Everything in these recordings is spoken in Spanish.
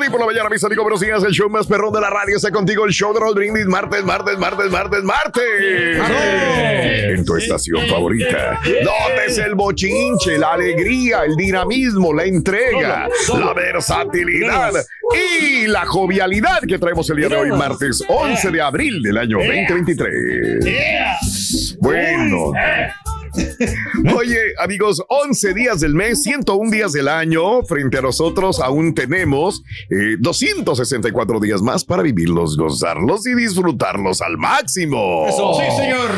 Good morning por la mañana, mis amigos. Buenos días. El show más perrón de la radio está contigo. El show de Raúl Brindis. Martes, martes, martes, martes, martes. En tu estación favorita. Notes el bochinche, la alegría, el dinamismo, la entrega, la versatilidad y la jovialidad que traemos el día de hoy, martes 11 de abril del año 2023. Bueno. Oye, amigos, 11 días del mes, 101 días del año. Frente a nosotros aún tenemos eh, 264 días más para vivirlos, gozarlos y disfrutarlos al máximo. Sí, señor.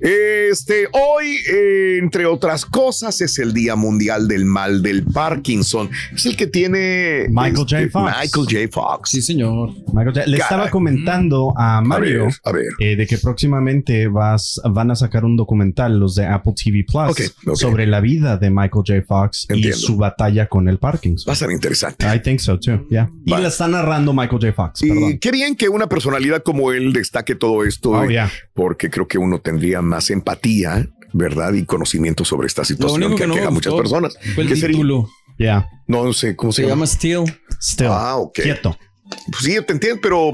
Este, hoy, eh, entre otras cosas, es el Día Mundial del Mal del Parkinson. Es el que tiene Michael J. este, Fox. Michael J. Fox. Sí, señor. Michael J- Le Caray. estaba comentando a Mario ver, a ver. eh, de que próximamente vas, van a sacar un documental, los de Apple TV Plus, sobre la vida de Michael J. Fox Entiendo. y su batalla con el Parkinson. Va a ser interesante. I think so too, yeah. Y la está narrando Michael J. Fox, Y perdón. qué bien que una personalidad como él destaque todo esto, Oh, eh, yeah. porque creo que uno tendría más empatía, ¿verdad? Y conocimiento sobre esta situación único que que no a muchas personas. fue el ¿Qué sería? título. Yeah. No sé cómo se, Se llama. llama Steel. Still. Ah, ok. Quieto. Pues sí, yo te entiendo, pero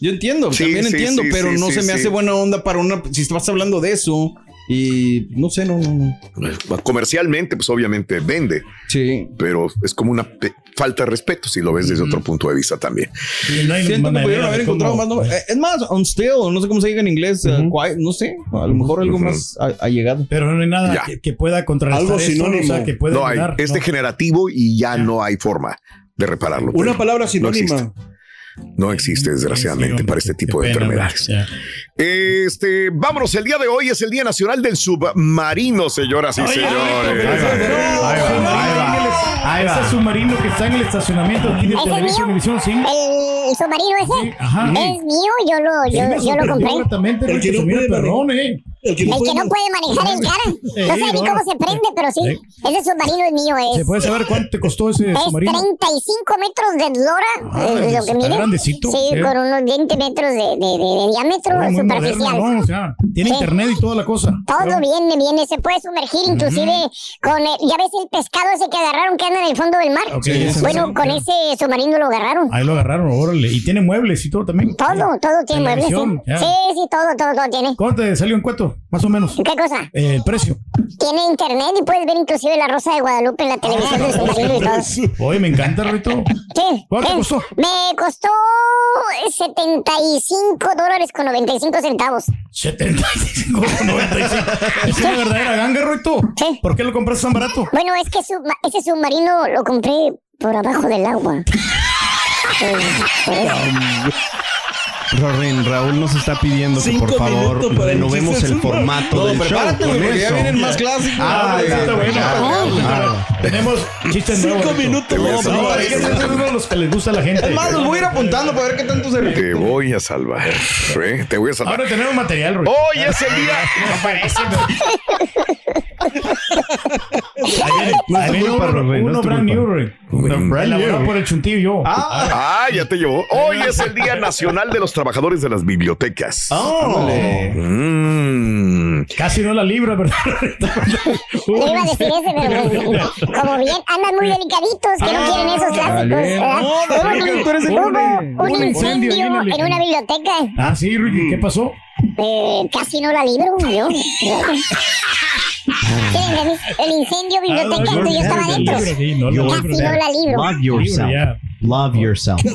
Yo entiendo, Sí, también sí, entiendo, sí, pero sí, no sí, se me sí. hace buena onda para una. Si estás hablando de eso y no sé, no, no, no. eh, comercialmente, pues obviamente vende, Sí. pero es como una falta de respeto si lo ves desde otro punto de vista también. Sí, no Siento que pudieron haber encontrado más. no- eh, Es más, on still, no sé cómo se diga en inglés, uh, quiet, no sé, a lo mejor algo Ujú. más a- allegado. Pero no hay nada que, que pueda contrarrestar Algo esto, sinónimo. o sea, que pueda No hay, ayudar, es ¿no? degenerativo y ya no hay forma de repararlo. Una palabra sinónima. No existe, desgraciadamente, para este tipo de enfermedades. Este, vámonos, el día de hoy es el Día Nacional del Submarino, señoras y señores. ahí va. Ese submarino que está en el estacionamiento aquí de ¿Ese es Televisión? Univisión, sí. El submarino ese Ajá. es mío, yo lo, yo, lo compré. El que no puede perrón, eh. El que El no que puede no puede manejar el cara. Eh, No sé ni cómo se prende, pero sí. Eh. Ese submarino es mío. ¿Se Es, puede saber cuánto te costó ese es submarino? 35 metros de eslora, Ah, eh, lo que mide. grandecito, Sí, sí. con unos 20 metros de, de, de- de diámetro Oh, muy superficial. moderno, ¿no? O sea, tiene Sí. internet y toda la cosa. Todo Pero- viene, viene, se puede sumergir inclusive con, el- ya ves el pescado ese que agarraron que anda en el fondo del mar. Ok, ese bueno, sí, con ese submarino lo agarraron. Ahí lo agarraron, órale. Y tiene muebles y todo también. Todo, todo tiene muebles. Sí. Sí, sí, todo, todo, todo tiene. ¿Cuánto te salió en cuánto? Más o menos. ¿Qué cosa? Eh, el precio. Tiene internet y puedes ver inclusive la Rosa de Guadalupe en la televisión del y todo. Oye, me encanta, Rito. Sí. ¿Cuánto sí. costó? Me costó 75 dólares con 95 centavos. 75, 95. Es una verdadera ganga, Rito. Sí. ¿Por qué lo compraste tan barato? Bueno, es que su- ese submarino lo compré por abajo del agua. Eh, por eso. Rorin, Raúl nos está pidiendo que por favor para renovemos el formato No, del show. prepárate, güey, porque ya vienen más clásicos. Ah, Sí, ya, está bueno. ya, Ah, ya. Tenemos chistes nuevos. Cinco minutos. no. No, es que esos son uno de los que les gusta a la gente. Es más, los voy a ir apuntando para ver qué tanto se Te voy a salvar. ¿eh? Te voy a salvar. Ahora tenemos material, Rito. Hoy es el día. No parece, Ahí viene, uno, brand new, Elaborado por el chuntillo y yo. Ah, ya te llevó. Hoy es el Día Nacional de los Trabajadores de las Bibliotecas. Oh. Mm. Casi no la libra, ¿verdad? Le iba a decir ese, pero pues, como bien andan muy delicaditos, que no quieren esos clásicos. ¿verdad? No, Hubo un- un incendio en el- en una biblioteca. Ah, sí, Ricky, ¿qué pasó? Eh, casi no la libro, yo. El incendio biblioteca, Ah, no, yo estaba dentro. Casi libro, no la libro. Love yourself. ¿A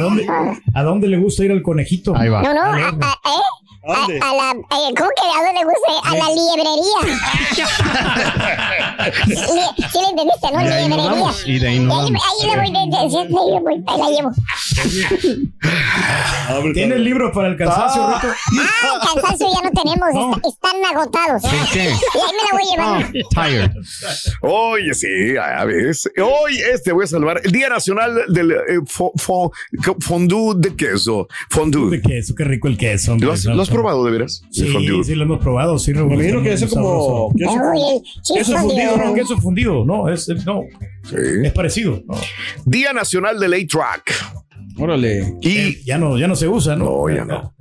dónde, ¿A dónde le gusta ir al conejito? Ahí va. No, no, a, Dale, a- ¿eh? A, ¿Dónde? a la, eh, ¿cómo que a dónde le gusta? A la librería. ¿Sí, sí le entendiste, no? De vamos, y de ahí nos Y ahí, ahí la voy, de, de- sí, ahí la voy, ahí la llevo. Tiene el libro para el cansancio Ah. Ah, cansancio ya no tenemos, est- están agotados. qué? Y ahí me la voy llevando. Tired. Oye, sí, a ver. Hoy este voy a salvar el Día Nacional del eh, fo- fo- fondue de queso. Fondue. De queso, qué rico el queso. hombre. ¿Lo has, lo has probado de veras? El Sí, fondue. sí, lo hemos probado. Sí, Me imagino que ser como queso, sí, Queso fundido, no, queso fundido, no, es, es- no, Sí. es parecido. no. Día Nacional del A-Track. Órale. Y Eh, ya no, ya no se usa, ¿no? No, ya no.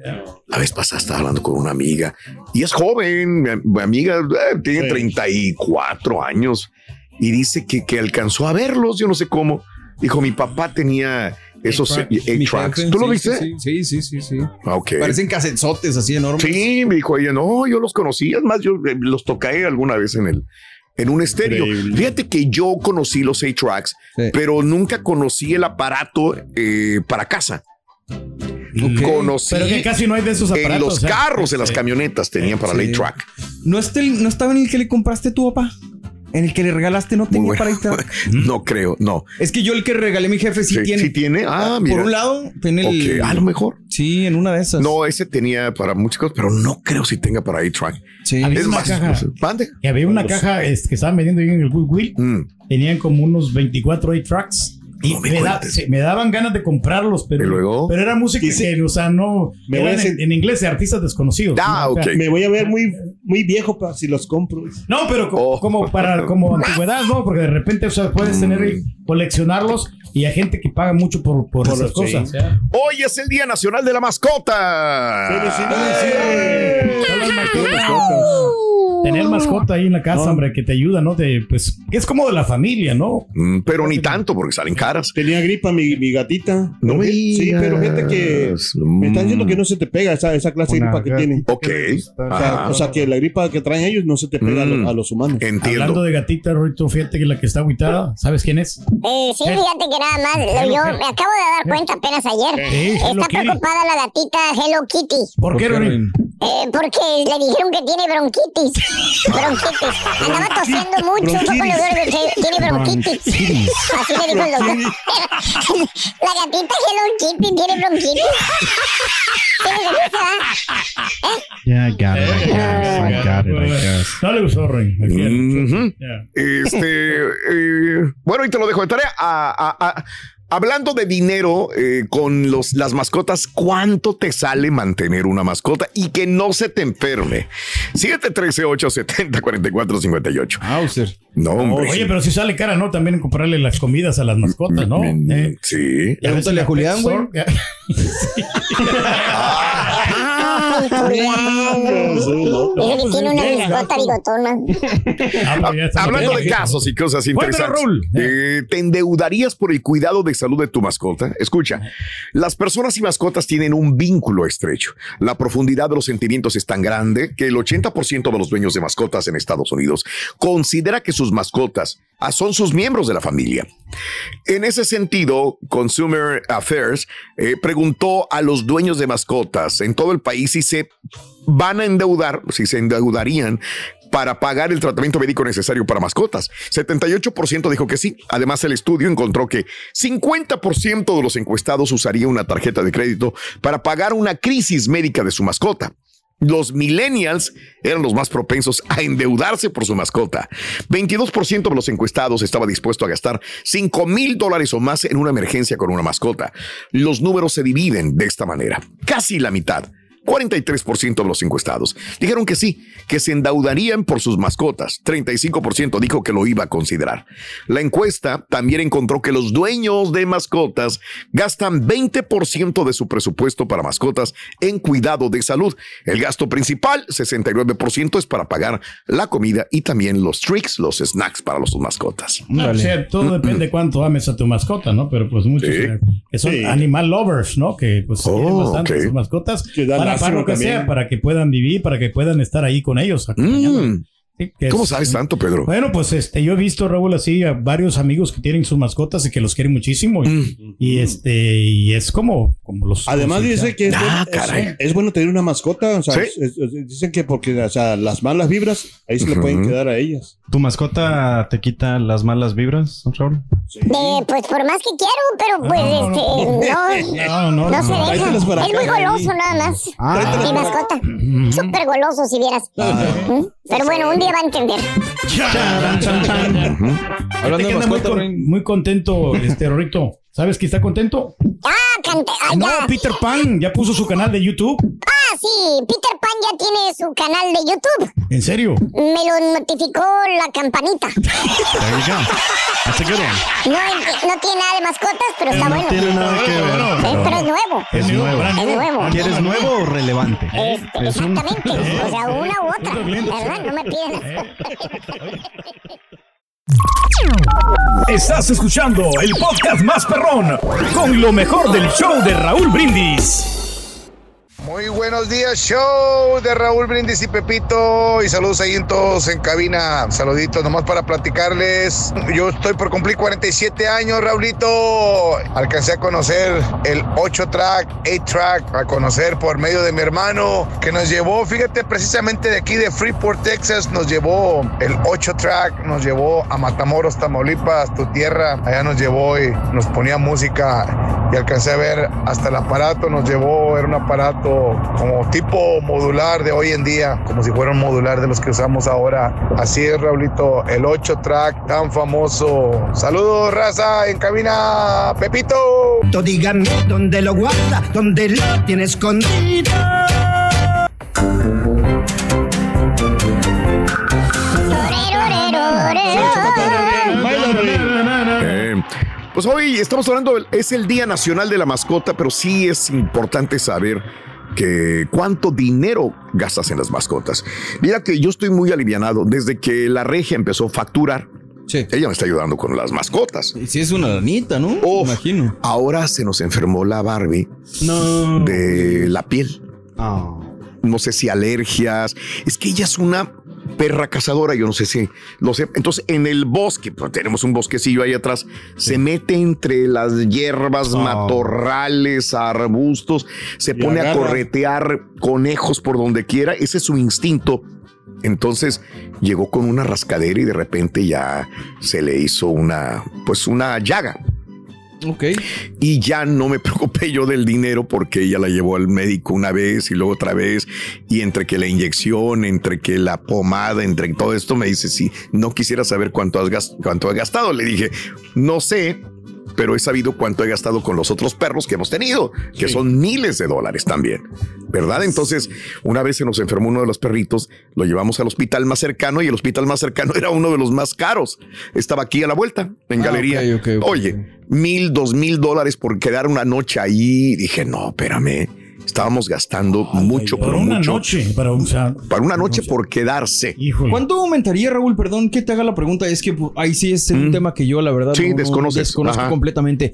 la vez pasada estaba hablando con una amiga y es joven, mi, mi amiga eh, tiene Sí. 34 años y dice que, que alcanzó a verlos, yo no sé cómo. Dijo, mi papá tenía esos A-Tracks. jefe, ¿Tú lo sí, viste? Sí, sí, sí, sí. sí. Ah, Ok. Parecen casetzotes así enormes. Sí, me dijo ella, no, yo los conocía, es más, yo eh, los toqué alguna vez en el en un estéreo. Increíble. Fíjate que yo conocí los A-Tracks, Sí. pero nunca conocí el aparato eh, para casa. Conocí Pero que casi no hay de esos aparatos. en los o sea, carros, en las sí. camionetas tenían para el. A-Track. ¿No, está el- ¿No estaba en el que le compraste tu papá? ¿En el que le regalaste no tenía Muy para bueno. ir No creo, no. Es que yo el que regalé a mi jefe sí, Sí, tiene. sí tiene. Ah, mira. Por un lado, tiene el. A lo mejor. Sí, en una de esas. No, ese tenía para muchas cosas, pero no creo si tenga para A-Track. Sí. Había Es una más, caja. ¿Mande? Y había una caja que estaban vendiendo ahí en el Goodwill. Mm. Tenían como unos 24 A-Tracks. Y No me me, da- cuentes. se- me daban ganas de comprarlos, pero, pero era música Y que, o sea, no. Me voy a eran en, inglés de artistas desconocidos. Ah, ¿no? O sea, ok. Me voy a ver muy, muy viejo pa, si los compro. No, pero co- Oh. como para como antigüedad, ¿no? Porque de repente, o sea, puedes tener y coleccionarlos y hay gente que paga mucho por, por, Por esas los- sí. cosas. Hoy es el Día Nacional de la Mascota. ¡Felicidades! Tener mascota ahí en la casa, No. hombre, que te ayuda, ¿no? De, pues, es como de la familia, ¿no? Mm, pero ni tanto porque salen caras. Tenía gripa mi, mi gatita. No me Sí, pero gente que me están diciendo Mm. que no se te pega esa, esa clase de Una gripa que gatita. tiene. Ok. O sea, o sea, que la gripa que traen ellos no se te pega a, Mm. los, a los humanos. Entiendo. Hablando de gatita, Rorito, fíjate que la que está agüitada, ¿sabes quién es? Eh, sí, fíjate que nada más, lo- yo me acabo de dar cuenta apenas ayer. Hello Está Kitty. preocupada la gatita Hello Kitty, ¿Por qué, Rorín? Eh, porque le dijeron que tiene bronquitis. bronquitis. Andaba tosiendo mucho, un poco le duele, que tiene bronquitis. Así le dijo el doctor. la gatita Hello Kitty tiene bronquitis. ¿Tiene risa? Yeah, I got it. I guess. I got it. I guess. No le gustó. Ya. Este, eh, bueno, y te lo dejo de tarea. A- a- a- hablando de dinero eh, con los, las mascotas, ¿cuánto te sale mantener una mascota y que no se te enferme? 713-870-4458. Auser. No, hombre. Oye, pero si sale cara, ¿no? También en comprarle las comidas a las mascotas, ¿no? Mm, Eh, Sí. Pregúntale a Julián, güey. Julián. Dice que tiene una mascota bigotona. Ah, Hablando de casos y cosas interesantes, eh, ¿te endeudarías por el cuidado de salud de tu mascota? Escucha, las personas y mascotas tienen un vínculo estrecho. La profundidad de los sentimientos es tan grande que el 80% de los dueños de mascotas en Estados Unidos considera que sus mascotas ah, son sus miembros de la familia. En ese sentido, Consumer Affairs eh, preguntó a los dueños de mascotas en todo el país si se van a endeudar, si se endeudarían para pagar el tratamiento médico necesario para mascotas. 78% dijo que sí. Además, el estudio encontró que 50% de los encuestados usaría una tarjeta de crédito para pagar una crisis médica de su mascota. Los millennials eran los más propensos a endeudarse por su mascota. 22% de los encuestados estaba dispuesto a gastar 5 mil dólares o más en una emergencia con una mascota. Los números se dividen de esta manera. Casi la mitad. 43% de los encuestados dijeron que sí, que se endeudarían por sus mascotas. 35% dijo que lo iba a considerar. La encuesta también encontró que los dueños de mascotas gastan 20% de su presupuesto para mascotas en cuidado de salud. El gasto principal, 69%, es para pagar la comida y también los tricks, los snacks para los mascotas. No, o sea, todo depende de cuánto ames a tu mascota, ¿no? Pero pues muchos Sí. que son Sí. animal lovers, ¿no? Que pues Oh, quieren bastante sus mascotas Que da para, para lo que también. sea, para que puedan vivir, para que puedan estar ahí con ellos. Mm, Sí, ¿Cómo es- sabes tanto, Pedro? Bueno, pues este, yo he visto, Raúl, así a varios amigos que tienen sus mascotas y que los quieren muchísimo. Y, Mm. y, este, y es como, como los. Además dice que es, Ah, bueno, caray. es, es bueno tener una mascota, o sea, Sí. es- es- dicen que porque o sea, las malas vibras ahí se le pueden quedar a ellas. ¿Tu mascota te quita las malas vibras, Raúl? De, pues por más que quiero, pero pues No, este, no, no, no, no, se no. deja. Es muy goloso nada más. Ah. Mi mascota. Súper goloso si vieras. ¿Mm? Pero bueno, un día va a entender. Hablando de muy, mascota, con- Ring. muy contento, este Rorrito. ¿Sabes que está contento? Ah, cante, ah, No, ya. Peter Pan ya puso su canal de YouTube. Ah, sí, Peter Pan ya tiene su canal de YouTube. ¿En serio? Me lo notificó la campanita. There you go. That's a good one. No, no tiene nada de mascotas, pero está No bueno. tiene nada que ver. Sí, pero es nuevo. Es nuevo. Es nuevo. ¿Quieres nuevo o relevante? Este, Es un- exactamente. O sea, una u otra. ¿Verdad? No me piden. Estás escuchando el podcast más perrón con lo mejor del show de Raúl Brindis. Muy buenos días, show de Raúl Brindis y Pepito. Y saludos ahí en todos en cabina. Saluditos nomás para platicarles. Yo estoy por cumplir 47 años, Raulito. Alcancé a conocer el 8-track, 8-track, a conocer por medio de mi hermano que nos llevó, fíjate, precisamente de aquí de Freeport, Texas, nos llevó el 8-track, nos llevó a Matamoros, Tamaulipas, tu tierra. Allá nos llevó y nos ponía música y alcancé a ver hasta el aparato, nos llevó, era un aparato como tipo modular de hoy en día, como si fuera un modular de los que usamos ahora. Así es, Raulito, el 8 track tan famoso. Saludos, raza, en cabina, Pepito. Díganme dónde lo guarda, dónde lo tiene escondido. Eh, pues hoy estamos hablando, del- es el Día Nacional de la Mascota, pero sí es importante saber que cuánto dinero gastas en las mascotas. Mira que yo estoy muy alivianado desde que la regia empezó a facturar. Sí. Ella me está ayudando con las mascotas. Y si es una lanita, ¿no? Imagino. Ahora se nos enfermó la Barbie No. de la piel. Oh. no sé si alergias. Es que ella es una perra cazadora, yo no sé si lo sé. Entonces, en el bosque, pues, tenemos un bosquecillo ahí atrás, se mete entre las hierbas, Oh. matorrales, arbustos, se Y pone a corretear conejos por donde quiera. Ese es su instinto. Entonces llegó con una rascadera y de repente ya se le hizo una, pues una llaga Ok. y ya no me preocupé yo del dinero porque ella la llevó al médico una vez y luego otra vez y entre que la inyección, entre que la pomada, entre todo esto me dice, sí, no quisiera saber cuánto has cuánto ha gastado. Le dije, no sé, pero he sabido cuánto he gastado con los otros perros que hemos tenido, que son miles de dólares también, ¿verdad? Entonces, una vez se nos enfermó uno de los perritos, lo llevamos al hospital más cercano y el hospital más cercano era uno de los más caros. Estaba aquí a la vuelta, en Ah, galería. Oye, mil, dos mil dólares por quedar una noche ahí. Dije, no, espérame. Estábamos gastando mucho, Por pero una mucho. noche. Para, o sea, Para una noche por quedarse. híjole. ¿Cuánto aumentaría, Raúl? Perdón que te haga la pregunta. Es que pues, ahí sí es un tema que yo, la verdad, Mm. Sí, no- no desconoces. desconozco Ajá. completamente.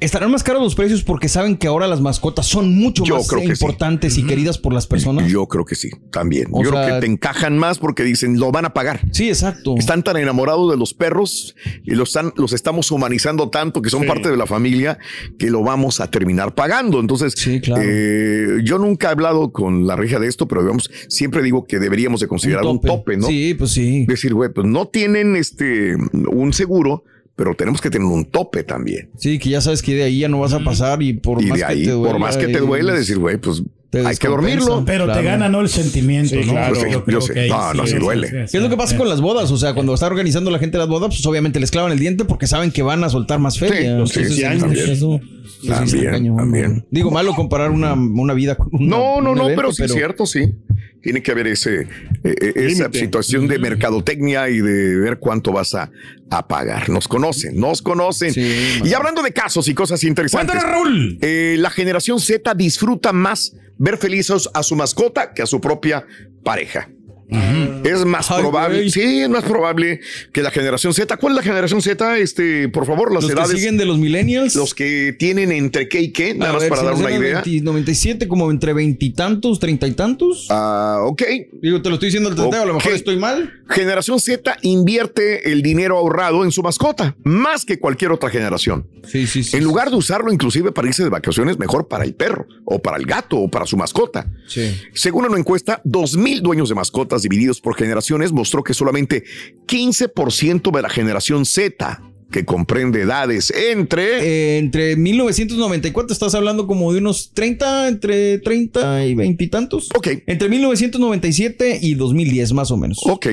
¿Estarán más caros los precios porque saben que ahora las mascotas son mucho Yo más creo que sí. importantes y queridas por las personas? Yo creo que sí, también. O Yo creo sea- que te encajan más porque dicen, lo van a pagar. Sí, exacto. Están tan enamorados de los perros y los, están, los estamos humanizando tanto que son Sí. parte de la familia que lo vamos a terminar pagando. Entonces, Sí, claro. eh, yo nunca he hablado con la regia de esto, pero digamos, siempre digo que deberíamos de considerar un tope, ¿no? Sí, pues sí. Decir, güey, pues no tienen este un seguro, pero tenemos que tener un tope también. Sí, que ya sabes que de ahí ya no vas a pasar y por y más de ahí, que te duela, por más que te duele, decir, güey, pues hay que dormirlo. Pero Claro. te gana, ¿no? El sentimiento, Sí, ¿no? claro. Yo sé, creo yo sé. que ahí No, no, sí duele. ¿Qué es lo que pasa con las bodas? O sea, cuando está organizando la gente las bodas, pues obviamente les clavan el diente porque saben que van a soltar más feria. los Entonces, 15 eso- años. eso- sí, sí, está También, cañón, también. ¿no? Digo, malo comparar una, una vida con una- No, no, un no, evento, pero sí es cierto, sí. Tiene que haber ese, eh, eh, esa situación de mercadotecnia y de ver cuánto vas a, a pagar. Nos conocen, nos conocen. Sí, y hablando de casos y cosas interesantes. Cuéntanos, Raúl. Eh, la generación Z disfruta más ver felices a su mascota que a su propia pareja. Es más Ay, probable, sí, es más probable que la generación Z. ¿Cuál es la generación Z? Este, por favor, las Los que edades. siguen de los millennials. Los que tienen entre qué y qué, nada A más ver, para si dar una idea. 20, 97, como entre veintitantos, treinta y tantos. Ah, ok. Digo, te lo estoy diciendo al tanteo, a lo mejor estoy mal. Generación Z invierte el dinero ahorrado en su mascota, más que cualquier otra generación. Sí, sí, sí. En lugar de usarlo inclusive para irse de vacaciones, mejor para el perro, o para el gato, o para su mascota. Sí. Según una encuesta, dos mil dueños de mascotas divididos por generaciones mostró que solamente 15% de la generación Z, que comprende edades entre... Eh, entre 1994 estás hablando como de unos 30, entre 30 y 20 y tantos. Ok. Entre 1997 y 2010 más o menos. Ok.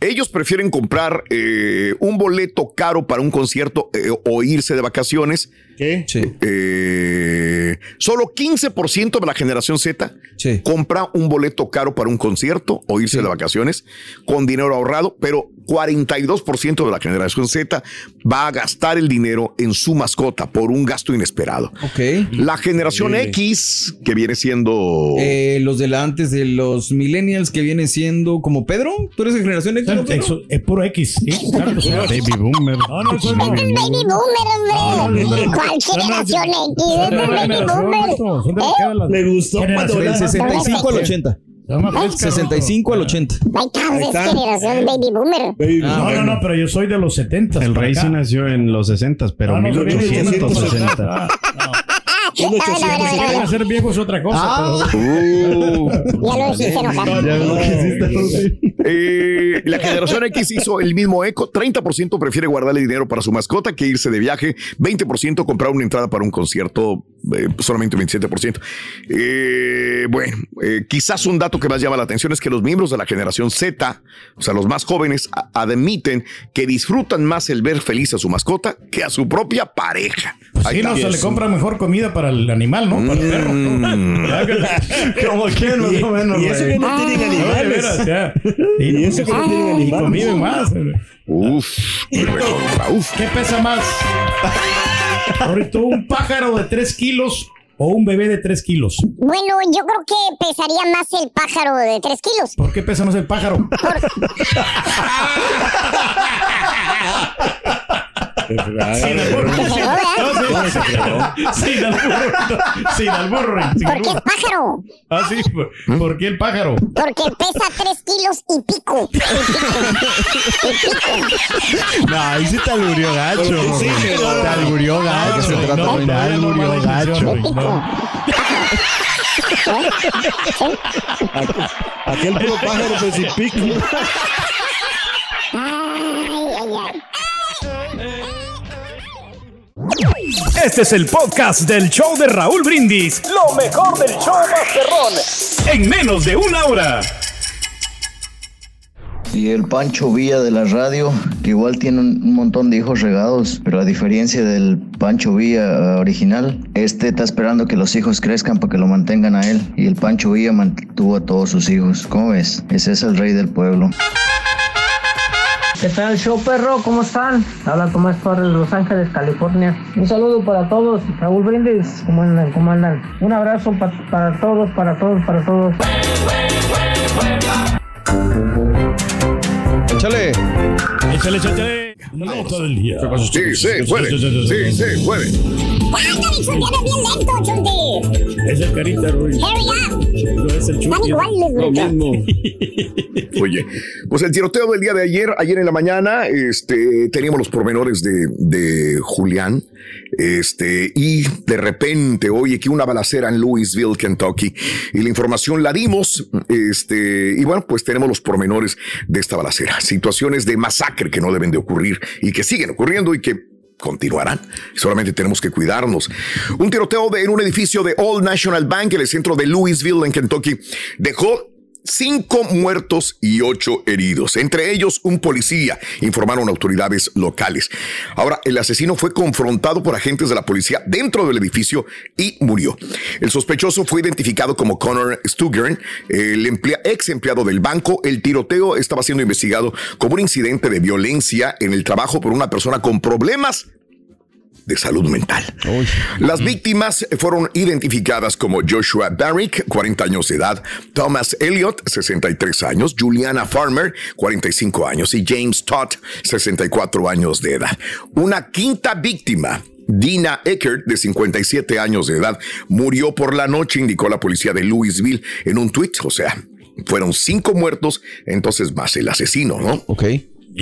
Ellos prefieren comprar eh, un boleto caro para un concierto eh, o irse de vacaciones. ¿Qué? Sí. Eh, solo 15% de la generación Z Sí. compra un boleto caro para un concierto o irse de vacaciones con dinero ahorrado, pero 42% de la generación Z va a gastar el dinero en su mascota por un gasto inesperado. Ok. La generación X, que viene siendo... Eh, los de la antes de los millennials que viene siendo como Pedro. ¿Tú eres de generación X? no, Pedro? Eso Es puro X. ¿sí? Baby boomer. No, baby boomer, hombre. ¿Cuál generación X? Es baby boomer. ¿Eh? Le gustó Generación cuando Del la- 65 al 80. Está más fresca, 65 al 80. Ahí es generación baby boomer. Baby, No, no, no, pero yo soy de los 70. El rey sí nació en los 60, pero No, no, soy de los 1860. Ah, no. Si quieren ser viejos es otra cosa. Ah. Uh, Ya lo hiciste enojar. Ya ves lo que hiciste. Eh, la generación X hizo el mismo eco. 30% prefiere guardarle dinero para su mascota que irse de viaje. 20% comprar una entrada para un concierto. eh, solamente un 27%. Eh, bueno, eh, quizás un dato que más llama la atención es que los miembros de la generación Z, o sea, los más jóvenes, admiten que disfrutan más el ver feliz a su mascota que a su propia pareja. Ahí Sí, no, se le compra mejor comida para el animal, ¿no? Para el perro. Como que más o menos, y eso que no tienen de animales. Y eso que no tienen Y animales. conviven más. Uf, uf. ¿Qué pesa más? Ahorita, ¿un pájaro de 3 kilos o un bebé de 3 kilos? Bueno, yo creo que pesaría más el pájaro de 3 kilos. ¿Por qué pesa más el pájaro? Sin albur. Sin albur. Sin albur. Sin ¿Por qué albur. el pájaro? Ah, sí. ¿por- ¿Por qué el pájaro? Porque pesa 3 kilos y pico. Y pico. No, ahí sí te alburió gacho. Sí, Te alburió gacho. Te alburió gacho. Aquel puro pájaro sin pico. Ay, ay, ay. Este es el podcast del show de Raúl Brindis. Lo mejor del show Masterrón. En menos de una hora. Y el Pancho Villa de la radio, que igual tiene un montón de hijos regados, pero a diferencia del Pancho Villa eh, original, este está esperando que los hijos crezcan para que lo mantengan a él. Y el Pancho Villa mantuvo a todos sus hijos. ¿Cómo ves? Ese es el rey del pueblo. ¿Qué tal, show perro? ¿Cómo están? Habla Tomás Torres de Los Ángeles, California. Un saludo para todos. Raúl Brindis, ¿cómo andan? ¿Cómo andan? Un abrazo pa- para todos, para todos, para todos. Échale. Échale, échale. La nota del día. Sí, se puede. Sí, se puede. Tienes bien lento, Chunti. Es el carita, Ruiz. Hurry up. No es el iguales, Lo mismo. Oye, pues el tiroteo del día de ayer, ayer en la mañana, este, teníamos los pormenores de, de Julián, este, y de repente, oye, que una balacera en Louisville, Kentucky, y la información la dimos, este, y bueno, pues tenemos los pormenores de esta balacera, situaciones de masacre que no deben de ocurrir y que siguen ocurriendo y que continuarán. Solamente tenemos que cuidarnos. Un tiroteo de- en un edificio de Old National Bank en el centro de Louisville, en Kentucky, dejó cinco muertos y ocho heridos, entre ellos un policía, informaron autoridades locales. Ahora, el asesino fue confrontado por agentes de la policía dentro del edificio y murió. El sospechoso fue identificado como Connor Stugern, el ex empleado del banco. El tiroteo estaba siendo investigado como un incidente de violencia en el trabajo por una persona con problemas de salud mental. Las víctimas fueron identificadas como Joshua Barrick, 40 años de edad, Thomas Elliott, 63 años, Juliana Farmer, 45 años y James Todd, 64 años de edad. Una quinta víctima. Dina Eckert, de 57 años de edad, murió por la noche, indicó la policía de Louisville en un tuit. O sea, fueron cinco muertos, entonces más el asesino, ¿no? Ok.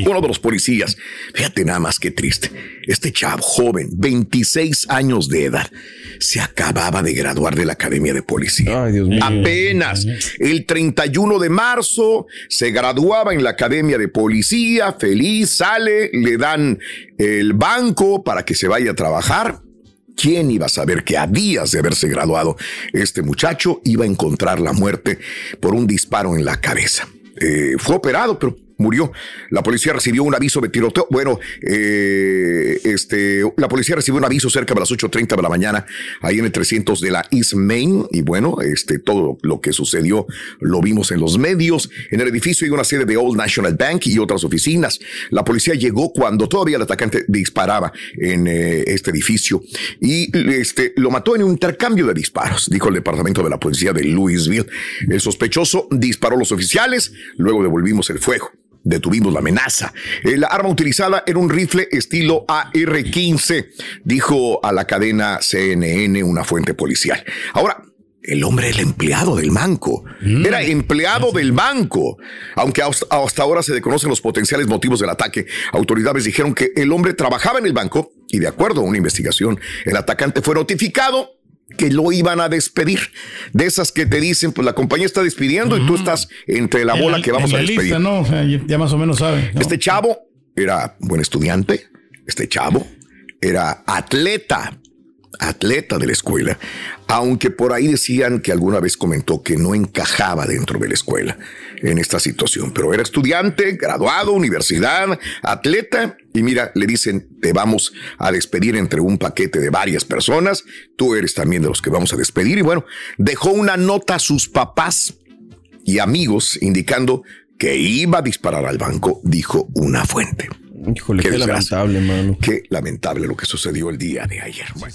Uno de los policías, fíjate nada más que triste, este chavo joven, 26 años de edad, se acababa de graduar de la Academia de Policía. Ay, Dios mío. Apenas el 31 de marzo se graduaba en la Academia de Policía, feliz, sale, le dan el banco para que se vaya a trabajar. ¿Quién iba a saber que a días de haberse graduado este muchacho iba a encontrar la muerte por un disparo en la cabeza? Eh, fue operado, pero murió. La policía recibió un aviso de tiroteo. Bueno, eh, este, la policía recibió un aviso cerca de las 8.30 de la mañana, ahí en el 300 de la East Main. Y bueno, este, todo lo que sucedió lo vimos en los medios. En el edificio hay una sede de Old National Bank y otras oficinas. La policía llegó cuando todavía el atacante disparaba en eh, este edificio y este, lo mató en un intercambio de disparos, dijo el departamento de la policía de Louisville. El sospechoso disparó a los oficiales, luego devolvimos el fuego detuvimos la amenaza. Eh, La arma utilizada era un rifle estilo AR-15, dijo a la cadena CNN una fuente policial. Ahora, el hombre era el empleado del banco. Era empleado del banco. Aunque hasta ahora se desconocen los potenciales motivos del ataque, autoridades dijeron que el hombre trabajaba en el banco y de acuerdo a una investigación, el atacante fue notificado que lo iban a despedir. De esas que te dicen, pues la compañía está despidiendo y tú estás entre la bola En que vamos en a despedir. lista, ¿no? O sea, ya, ya más o menos sabe. ¿no? Este chavo era buen estudiante, este chavo era atleta, atleta de la escuela, aunque por ahí decían que alguna vez comentó que no encajaba dentro de la escuela en esta situación, pero era estudiante, graduado, universidad, atleta, y mira, le dicen, te vamos a despedir entre un paquete de varias personas, tú eres también de los que vamos a despedir, y bueno, dejó una nota a sus papás y amigos indicando que iba a disparar al banco, dijo una fuente. Híjole, qué, lamentable, mano. Qué lamentable lo que sucedió el día de ayer. Bueno.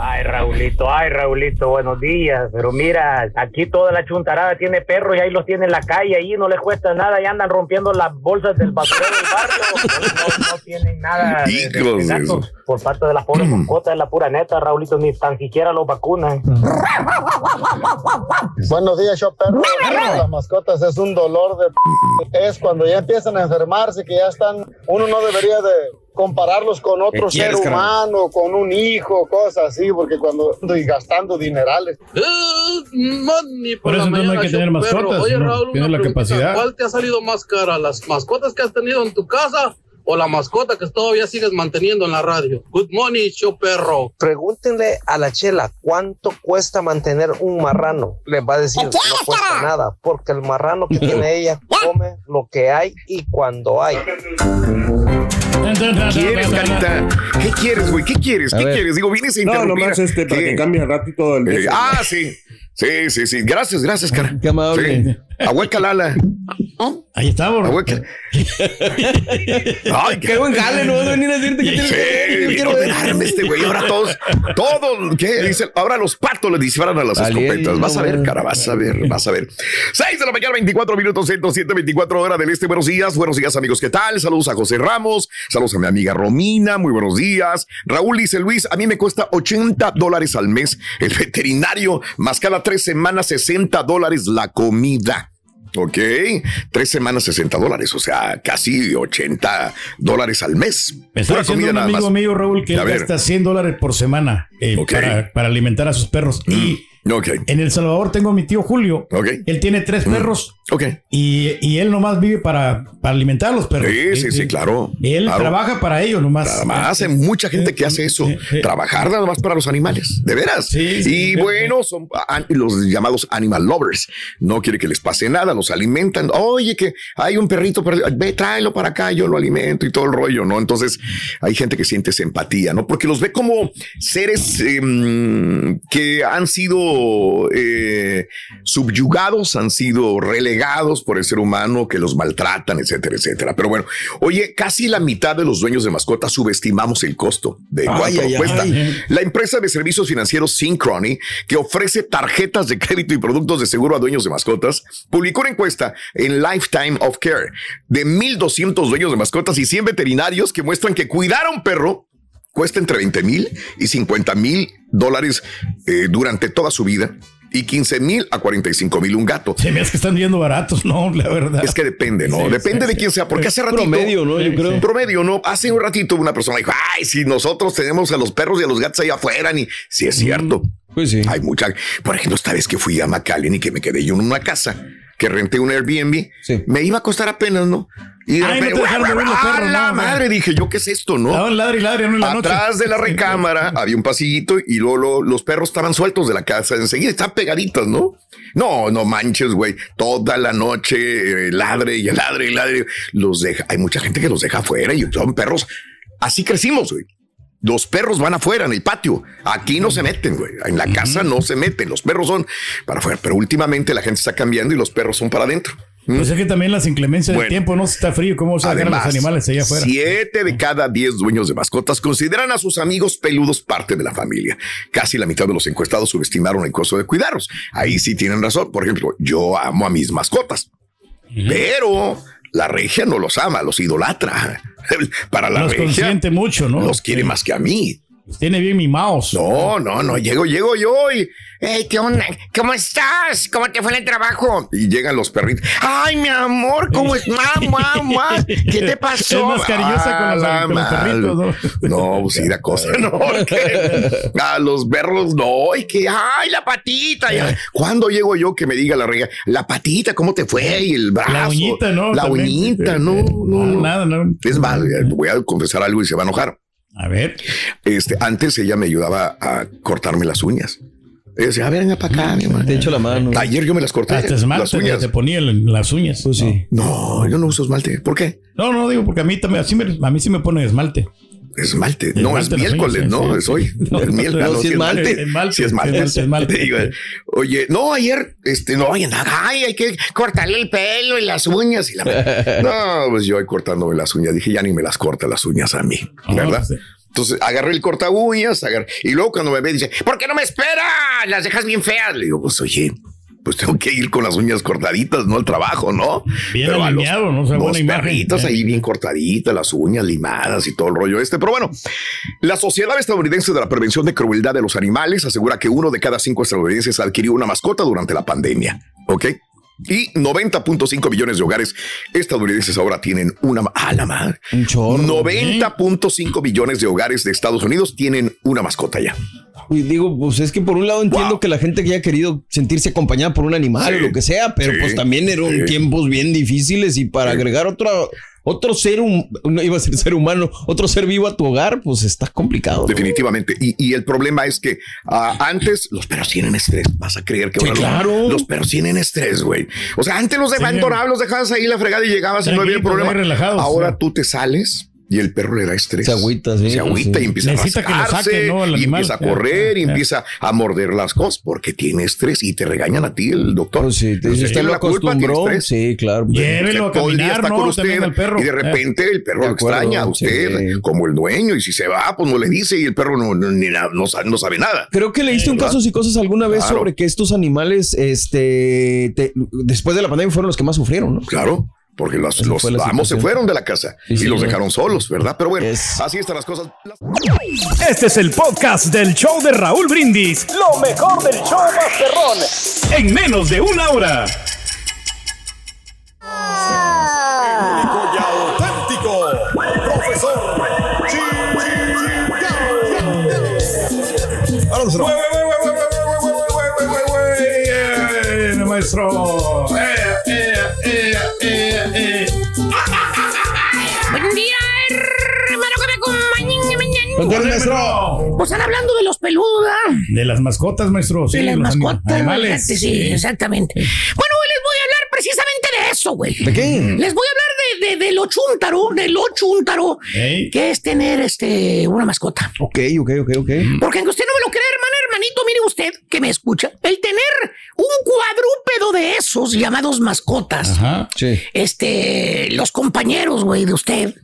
Ay, Raulito, ay, Raulito, buenos días. Pero mira, aquí toda la chuntarada tiene perros y ahí los tiene en la calle, ahí no les cuesta nada y andan rompiendo las bolsas del basurero del barrio. No, no tienen nada de, de- de por parte de las pobres mascotas, es la pura neta, Raulito, ni tan siquiera los vacunan. Buenos días, yo perro. Las mascotas es un dolor de p- es cuando ya empiezan a enfermarse, que ya están, uno no debería de compararlos con otro ¿Qué ser quieres, humano, con un hijo, cosas así, porque cuando y gastando dinerales. Por eso entonces no hay que tener mascotas. Oye, no Raúl, una la capacidad. ¿Cuál te ha salido más cara? ¿Las mascotas que has tenido en tu casa o la mascota que todavía sigues manteniendo en la radio? Good morning, show perro. Pregúntenle a la chela cuánto cuesta mantener un marrano. Les va a decir, no cuesta nada, porque el marrano que tiene ella come lo que hay y cuando hay. ¿Quieres, carita? ¿Qué quieres, güey? ¿Qué quieres? ¿Qué quieres? Digo, vienes a No, interrumpir. nomás este, para ¿Qué? que cambie el ratito el... Eh, ah, sí. Sí, sí, sí. Gracias, gracias, cara. Qué amable. Sí. Ahueca Lala. Ahí estamos. Ahueca. Ay, Qué buen jale, no vas a venir a decirte que tienes que ver, yo Sí, quiero ver. ordenarme este güey. Ahora todos, todos, ¿qué? Dice, ahora los patos le disparan a las Valiendo, escopetas. Vas a ver, cara, vas a ver, vas a ver. 6 de la mañana, 24 minutos, 107, 24 horas del este. Buenos días, buenos días, amigos. ¿Qué tal? Saludos a José Ramos, saludos a mi amiga Romina, muy buenos días. Raúl dice Luis, a mí me cuesta 80 dólares al mes el veterinario, más cada tres semanas 60 dólares la comida. Ok, tres semanas 60 dólares, o sea, casi 80 dólares al mes. Me estaba Pura diciendo un amigo más. mío, Raúl, que él gasta 100 dólares por semana eh, para, para alimentar a sus perros. Y Ok, en El Salvador tengo a mi tío Julio. ok. Él tiene tres perros Ok. y, y él nomás vive para, para alimentar a los perros. Sí, sí, sí, claro. Él claro. trabaja para ellos nomás. Nada más, hay mucha gente que hace eso, trabajar nada más para los animales, de veras. Sí, y bueno, son an- los llamados animal lovers, no quiere que les pase nada, los alimentan. Oye, que hay un perrito, perdido, ve, tráelo para acá, yo lo alimento y todo el rollo, ¿no? Entonces hay gente que siente esa empatía, ¿no? Porque los ve como seres em, que han sido eh, subyugados, han sido relegados por el ser humano, que los maltratan, etcétera, etcétera. Pero bueno, oye, casi la mitad de los dueños de mascotas subestimamos el costo de Ay, cuánto ay, cuesta. ay. La empresa de servicios financieros Synchrony, que ofrece tarjetas de crédito y productos de seguro a dueños de mascotas, publicó una encuesta en Lifetime of Care de 1.200 dueños de mascotas y 100 veterinarios que muestran que cuidar a un perro cuesta entre 20 mil y 50 mil dólares eh, durante toda su vida y 15 mil a 45 mil un gato. Se me hace que están viendo baratos, no, la verdad. Es que depende, ¿no? Sí, depende sí, de quién sea, porque hace ratito. promedio, ¿no? Yo creo. Promedio, ¿no? Hace un ratito una persona dijo, ay, si nosotros tenemos a los perros y a los gatos allá afuera, ni si es cierto. Pues sí. Hay mucha. Por ejemplo, esta vez que fui a McAllen y que me quedé yo en una casa que renté un Airbnb, me iba a costar apenas, ¿no? Y de Ay, no te repente, dejaron los ¡ah, perros, la no, madre! Dije yo, ¿qué es esto, no? Ladre ladre en la noche. Atrás de la recámara había un pasillito y luego lo- los perros estaban sueltos de la casa enseguida, estaban pegaditos, ¿no? No, no manches, güey. Toda la noche eh, ladre y ladre y ladre. Los deja. Hay mucha gente que los deja afuera y son perros. Así crecimos, güey. Los perros van afuera en el patio. Aquí no se meten, güey. En la casa no se meten. Los perros son para afuera. Pero últimamente la gente está cambiando y los perros son para adentro. Pues es que también las inclemencias Bueno. del tiempo, no Si está frío, ¿cómo se Además, los animales allá afuera? siete de cada diez dueños de mascotas consideran a sus amigos peludos parte de la familia. Casi la mitad de los encuestados subestimaron el costo de cuidarlos. Ahí sí tienen razón. Por ejemplo, yo amo a mis mascotas, pero la regia no los ama, los idolatra. Para la Los regia consiente mucho, ¿no? los quiere más que a mí. Tiene bien mimados. No, no, no, llego, llego yo y, hey, ¿qué onda? ¿Cómo estás? ¿Cómo te fue en el trabajo? Y llegan los perritos. Ay, mi amor, ¿cómo es? Mamá, mamá, ¿qué te pasó? Es más cariñosa con los- Ah, con los perritos. No, pues sí, la cosa, no, porque a los perros no, y que, ay, la patita. ¿Cuándo llego yo que me diga la rega? La patita, ¿cómo te fue? Y el brazo. La uñita, ¿no? La También. uñita, no, no, no. Nada, no. Es más, voy a confesar algo y se va a enojar. A ver. Este, antes ella me ayudaba a cortarme las uñas. Ella decía, a ver, venga para acá, mi amor. Te echo la mano. Ayer yo me las corté. Hasta esmalte las uñas. te ponía en las uñas. Pues sí. No, yo no uso esmalte. ¿Por qué? No, no, digo, porque a mí también, así me- a mí sí me pone esmalte. Esmalte. No, es Esmalte en las miércoles, uñas, no, sí, es hoy. No, es miércoles. no, no, sí es malte. Esmalte, Sí, esmalte. esmalte, esmalte. Te digo, Oye, no, ayer, este, no, ay, andaba, ay, hay que cortarle el pelo y las uñas. Y la... no, pues yo ahí cortándome las uñas. Dije, ya ni me las corta las uñas a mí, ¿verdad? sí. Entonces agarré el corta uñas, agarré- y luego cuando me ve dice, ¿por qué no me esperas? Las dejas bien feas. Le digo, pues oye, pues tengo que ir con las uñas cortaditas, no al trabajo, ¿no? Bien a los- alineado, ¿no? O sea, los buena imagen. perritos ahí bien cortaditas, las uñas limadas y todo el rollo este. Pero bueno, la Sociedad Estadounidense de la Prevención de Crueldad de los Animales asegura que uno de cada cinco estadounidenses adquirió una mascota durante la pandemia. ¿Ok? Y 90.5 millones de hogares estadounidenses ahora tienen una... ma- ¡Ah, la madre! Un chorro. 90.5 millones de hogares de Estados Unidos tienen una mascota ya. Y digo, pues es que por un lado entiendo que la gente que haya querido sentirse acompañada por un animal Sí. o lo que sea, pero Sí. pues también eran Sí. tiempos bien difíciles y para agregar otro, otro ser, hum- no iba a ser ser humano, otro ser vivo a tu hogar, pues está complicado. ¿no? Definitivamente. Y, y el problema es que ah, antes los perros tienen estrés. Vas a creer que Sí, ahora claro. los, perros tienen estrés, güey. O sea, antes los dejaban Sí. los dejabas ahí la fregada y llegabas y no había problema. ahora sí. tú te sales. Y el perro le da estrés. Se agüita, sí, Se agüita sí. y empieza Necesita a que lo saque, ¿no? y empieza a correr y empieza a morder las cosas porque tiene estrés y te regañan a ti el doctor. Pues sí, te dice, Pues usted lo acostumbró. Sí, claro. Llévelo a Usted caminar, está ¿no? con También usted al perro. y de repente el perro lo extraña a usted sí. como el dueño y si se va pues no le dice y el perro no, no, ni nada, no, sabe, no sabe nada. Creo que leíste un casos y cosas alguna vez Claro. sobre que estos animales, este, te- después de la pandemia fueron los que más sufrieron, ¿no? Claro, porque los, los amos se fueron de la casa Sí, y sí, los dejaron solos, ¿verdad? Pero bueno, Es- así están las cosas. Este es el podcast del show de Raúl Brindis. Lo mejor del show Masterrón. En menos de una hora. ya auténtico, profesor. Maestro. Días, maestro. Pues están hablando de los peludos, ¿verdad? De las mascotas, maestro. Sí, de las los mascotas. animales. Sí, exactamente. Bueno, hoy les voy a hablar precisamente de eso, güey. ¿De qué? Les voy a hablar de, de, de lo chúntaro, de lo chúntaro, Ey. que es tener este una mascota. Ok, ok, ok, ok. Porque aunque usted no me lo cree, hermana, hermanito, mire usted que me escucha, el tener un cuadrúpedo de esos llamados mascotas, Ajá. Sí. este, los compañeros, güey, de usted,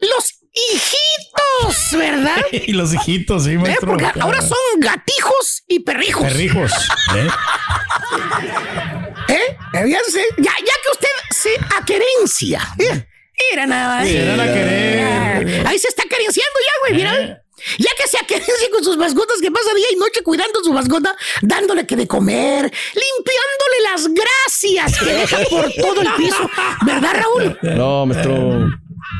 los hijitos, ¿verdad? Y los hijitos, sí, ¿Eh? maestro. Porque ahora son gatijos y perrijos. Perrijos. ¿eh? ¿Eh? Fíjense, Ya, ya que usted se aquerencia. ¿eh? Mira nada más. Se dan a querer. Ahí se está acariciando ya, güey, mira. Eh. Ya que se aquerencia con sus mascotas, que pasa día y noche cuidando a su mascota, dándole que de comer, limpiándole las gracias que deja por todo el piso. ¿Verdad, Raúl? No, maestro.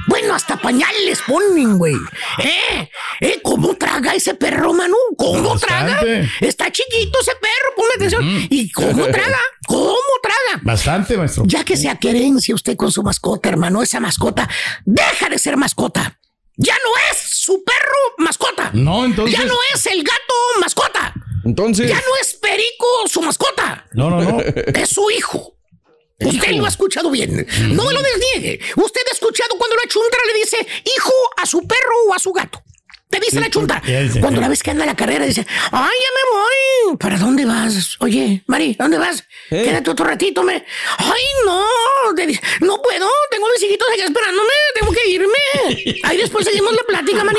Bueno, hasta pañales ponen, güey. ¿Eh? ¿Eh? ¿Cómo traga ese perro, Manu? ¿Cómo traga? Está chiquito ese perro, ponle atención. ¿Y cómo traga? ¿Cómo traga? Bastante, maestro. Ya que se aquerencia usted con su mascota, hermano, esa mascota deja de ser mascota. Ya no es su perro mascota. No, entonces. Ya no es el gato mascota. Entonces. Ya no es Perico su mascota. No, no, no. Es su hijo. Usted lo ha escuchado bien. No me lo desniegue. Usted ha escuchado cuando la chuntara le dice hijo a su perro o a su gato. Te dice la dice. Cuando la ves que anda en la carrera, dice, ay, ya me voy. ¿Para dónde vas? Oye, Mari, ¿dónde vas? ¿Eh? Quédate otro ratito, me. Ay, no. No puedo. Tengo a mis hijitos aquí esperándome. Tengo que irme. Ahí después seguimos la plática, Mari.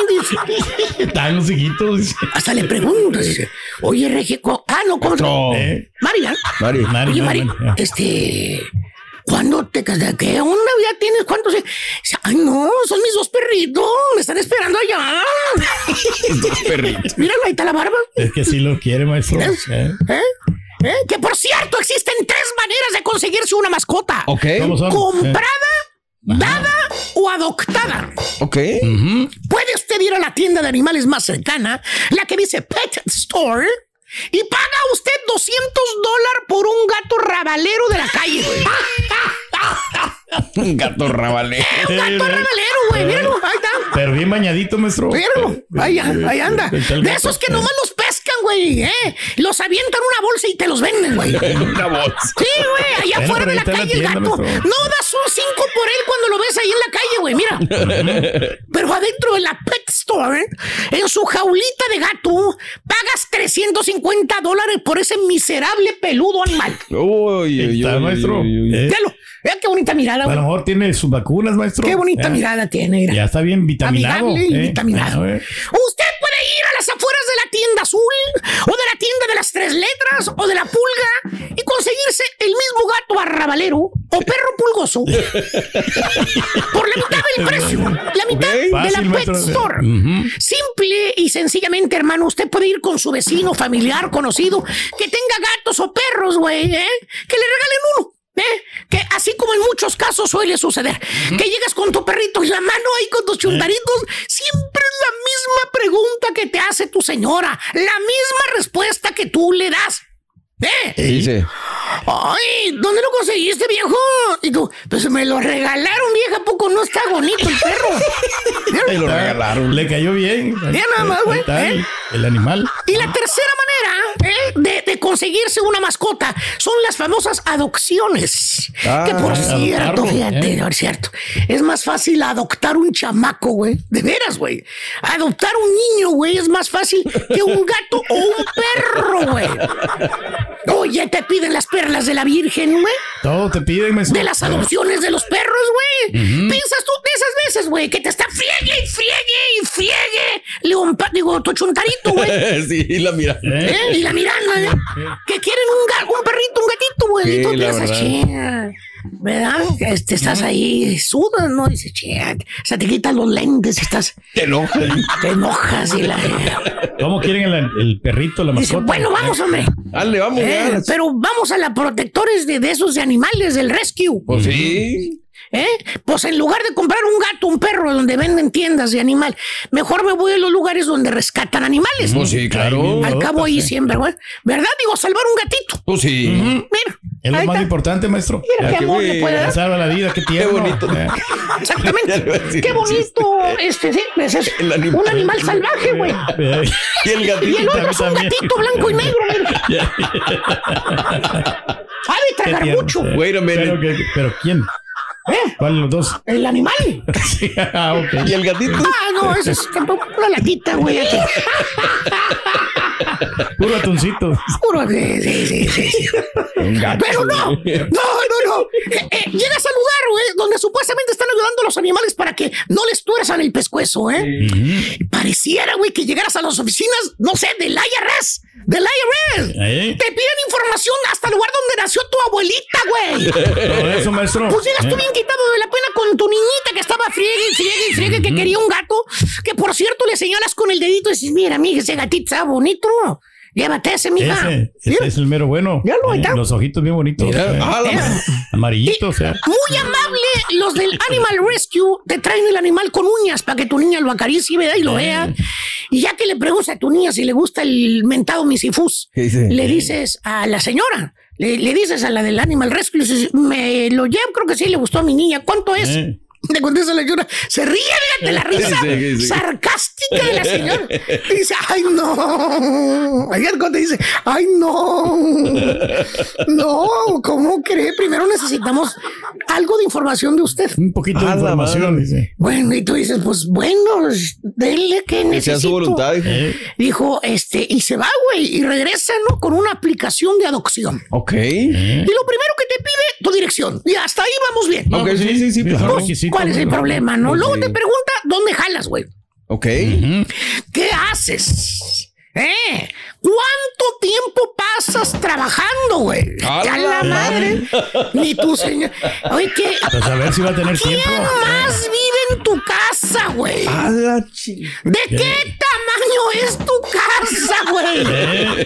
Están los hijitos. Hasta le pregunto, dice, oye, Regico. Ah, no, ¿cómo te- ¿Eh? Mari. Mari. Mari, Oye, Mari, ya. este. ¿Cuándo te casaste? ¿Qué onda? ¿Ya tienes cuántos? Ay, no, son mis dos perritos. Me están esperando allá. Dos perritos. Míralo, ahí está la barba. Es que sí lo quiere, maestro. ¿Eh? ¿Eh? ¿Eh? Que por cierto, existen tres maneras de conseguirse una mascota: Ok. ¿Cómo son? comprada, dada o adoptada. Ok. Puede usted ir a la tienda de animales más cercana, la que dice Pet Store, y paga usted 200 dólares por un gato rabalero de la calle, güey. Un gato rabalero. Un gato rabalero, güey. Míralo, ahí está. Pero bien bañadito, maestro. Míralo, ahí, ahí anda. De esos que nomás los güey, ¿eh? Los avientan en una bolsa y te los venden, güey. Una bolsa. Sí, güey, allá Bueno, afuera de la calle el gato. No das un 5 por él cuando lo ves ahí en la calle, güey, mira. Pero adentro de la Pet Store, en su jaulita de gato, pagas 350 dólares por ese miserable peludo animal. Uy, está, uy, maestro. uy, uy. ¿Eh? Véalo, qué bonita mirada, A lo mejor tiene sus vacunas, maestro. Qué bonita ¿Eh? mirada tiene, mira. Ya está bien vitaminado. Amigable y ¿eh? vitaminado. Usted tienda azul o de la tienda de las tres letras o de la pulga y conseguirse el mismo gato arrabalero o perro pulgoso por la mitad del precio, la mitad de la Pet. Store. Simple y sencillamente, hermano, usted puede ir con su vecino, familiar, conocido, que tenga gatos o perros, güey, ¿eh? que le regalen uno. ¿Eh? Que así como en muchos casos suele suceder, que llegas con tu perrito y la mano ahí con tus chuntaritos, siempre es la misma pregunta que te hace tu señora, la misma respuesta que tú le das. ¿Eh? Dice. Ay, ¿dónde lo conseguiste, viejo? Y tú, pues me lo regalaron, vieja, ¿a poco no está bonito el perro? Ahí lo regalaron. Le cayó bien. Mira nada más, güey, ¿eh? el, el animal. Y la tercera manera ¿eh? de, de conseguirse una mascota son las famosas adopciones. Ah, que por cierto, adoptarlo, fíjate, ¿eh? por cierto, es más fácil adoptar un chamaco, güey. De veras, güey. Adoptar un niño, güey, es más fácil que un gato o un perro, güey. Oye, te piden las perlas de la Virgen, güey. Todo te piden, maestro. De las adopciones de los perros, güey. Piensas tú de esas veces, güey, que te está friegue y friegue y friegue. León, digo, tu chuntarito, güey. sí, la mira. ¿Eh? Y la miranda, ¿eh? Que quieren un, un perrito, un gatito, güey. Sí, y tú piensas, verdad. Este, estás ahí, sudas, ¿no? Dices, "Chinga", o sea, te quitas los lentes, estás, Te enoja. te enojas y la... ¿Cómo quieren el, el perrito, la Dice, mascota? bueno, vamos, hombre. Dale, vamos, Eh, pero vamos a la protectores de, de esos de animales, del rescue. Pues sí. ¿Eh? Pues en lugar de comprar un gato, un perro donde venden tiendas de animal, mejor me voy a los lugares donde rescatan animales. Pues sí, claro. Al cabo ahí siempre, güey. ¿Verdad? Digo, salvar un gatito. Pues sí. Mira. Es lo más importante, maestro. Mira qué que amor le puede dar. salva la vida, qué tierno. bonito. Eh. Exactamente. iba a decir Qué bonito este, sí, ese es El animal. un animal salvaje, güey. Eh, Y el Y gatito. el otro es un también. gatito blanco y negro, mira. Qué tragar mucho. Eh, Wait a minute. Pero, pero ¿quién? ¿Eh? ¿Cuál de los dos? El animal. ah, ok. Y el gatito. Ah, no, ese es una latita, güey. Puro atuncito. Puro, sí, sí, sí, sí, sí. Pero no, no, no, no. Eh, eh, llegas al lugar, güey, donde supuestamente están ayudando a los animales para que no les tuerzan el pescuezo, ¿eh? Pareciera, güey, que llegaras a las oficinas, no sé, del IRS, del IRS. ¿Eh? Te piden información hasta el lugar donde nació tu abuelita, güey. Todo eso, maestro. Pues llegas tú ¿Eh? bien quitado de la pena con tu niñita que estaba friegue y friegue y friegue, que quería un gato, que por cierto le señalas con el dedito y dices, mira, mija, ese gatito está bonito. Llévate ese, mija. Ese, ese es el mero bueno. Ya lo Eh. Los ojitos bien bonitos. Mira, eh. ah, Amarillitos, eh. Muy amable, los del Animal Rescue te traen el animal con uñas para que tu niña lo acaricie ¿verdad? y lo vea. Y ya que le preguntas a tu niña si le gusta el mentado misifus, le dices a la señora, le, le dices a la del Animal Rescue, le dices, me lo llevo, creo que sí le gustó a mi niña. ¿Cuánto es? Eh. Le contesta la señora, se ríe, fíjate la risa Sí, sí, sí. sarcástica de la señora. Y dice, ay no. Ayer cuando dice, ay no. No, ¿cómo cree? Primero necesitamos algo de información de usted. Un poquito de Ah, información, madre. dice. Bueno, y tú dices, pues bueno, denle que Que sea su voluntad. dijo. Eh. Dijo, este, y se va, güey, y regresa, ¿no? Con una aplicación de adopción. Ok. Y lo primero que te pide, tu dirección. Y hasta ahí vamos bien. Ok, sí, sí, sí, claro. ¿Cuál es el ¿no? problema, no? Luego te pregunta, ¿dónde jalas, güey? Ok. ¿Qué haces? ¿Eh? ¿Cuánto tiempo pasas trabajando, güey? ¡A Ya la la madre. Ni tu señor. Oye, ¿qué? Pues a ver si va a tener ¿Quién tiempo. más vive en tu casa, güey? A la ¿De qué tamaño es tu casa, güey? Eh.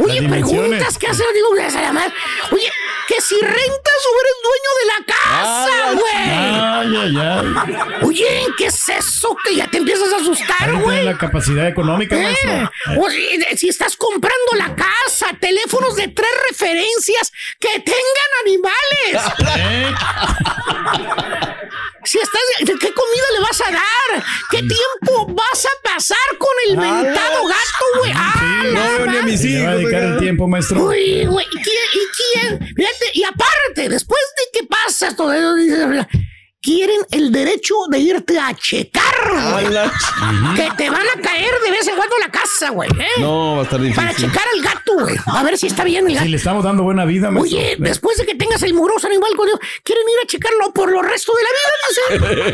Oye, preguntas que hacer, digo, gracias a la madre. Oye, que si rentas o eres dueño de la casa, güey. Ay, ay, ay. Oye, ¿qué es eso? Que ya te empiezas a asustar, güey. la capacidad económica, Eh, maestro. oye, si estás comprando la casa, teléfonos de tres referencias que tengan animales. Eh. Si estás, ¿de ¿qué comida le vas a dar? ¿Qué tiempo vas a pasar con el mentado gato, güey? ¡Ah, No, la ni a mis va a hijos. dedicar el tiempo, maestro. Uy, güey, ¿y quién? ¿Y quién? Y aparte, después de que pasas todo eso, quieren el derecho de irte a checar, A güey. la chi- Que te van a caer de vez en cuando a la casa, güey. ¿eh? No, va a estar Para difícil. checar al gato, güey. A ver si está bien el Si gato. le estamos dando buena vida, maestro. Oye, después de que tengas el mugroso animal con Dios, quieren ir a checarlo por lo resto de la vida,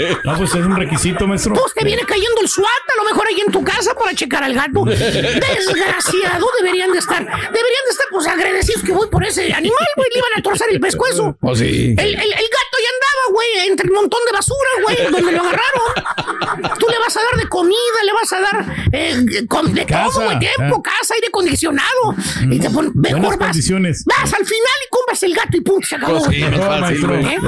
dice. No, pues es un requisito, maestro. Pues te viene cayendo el SWAT, a lo mejor ahí en tu casa para checar al gato. Desgraciado, deberían de estar. Deberían de estar, pues, agradecidos que voy por ese animal, güey. Le iban a torcer el pescuezo. Oh, sí. El, el- el gato ya andaba, güey, entre el montón de basura, güey, donde lo agarraron. Tú le vas a dar de comida, le vas a dar eh, con- de Casa, todo, güey, tiempo, casa, aire acondicionado. Y te pon, mejor vas, condiciones. vas al final y compras el gato y punto, se acabó. Pues sí, fácil, güey. ¿Eh?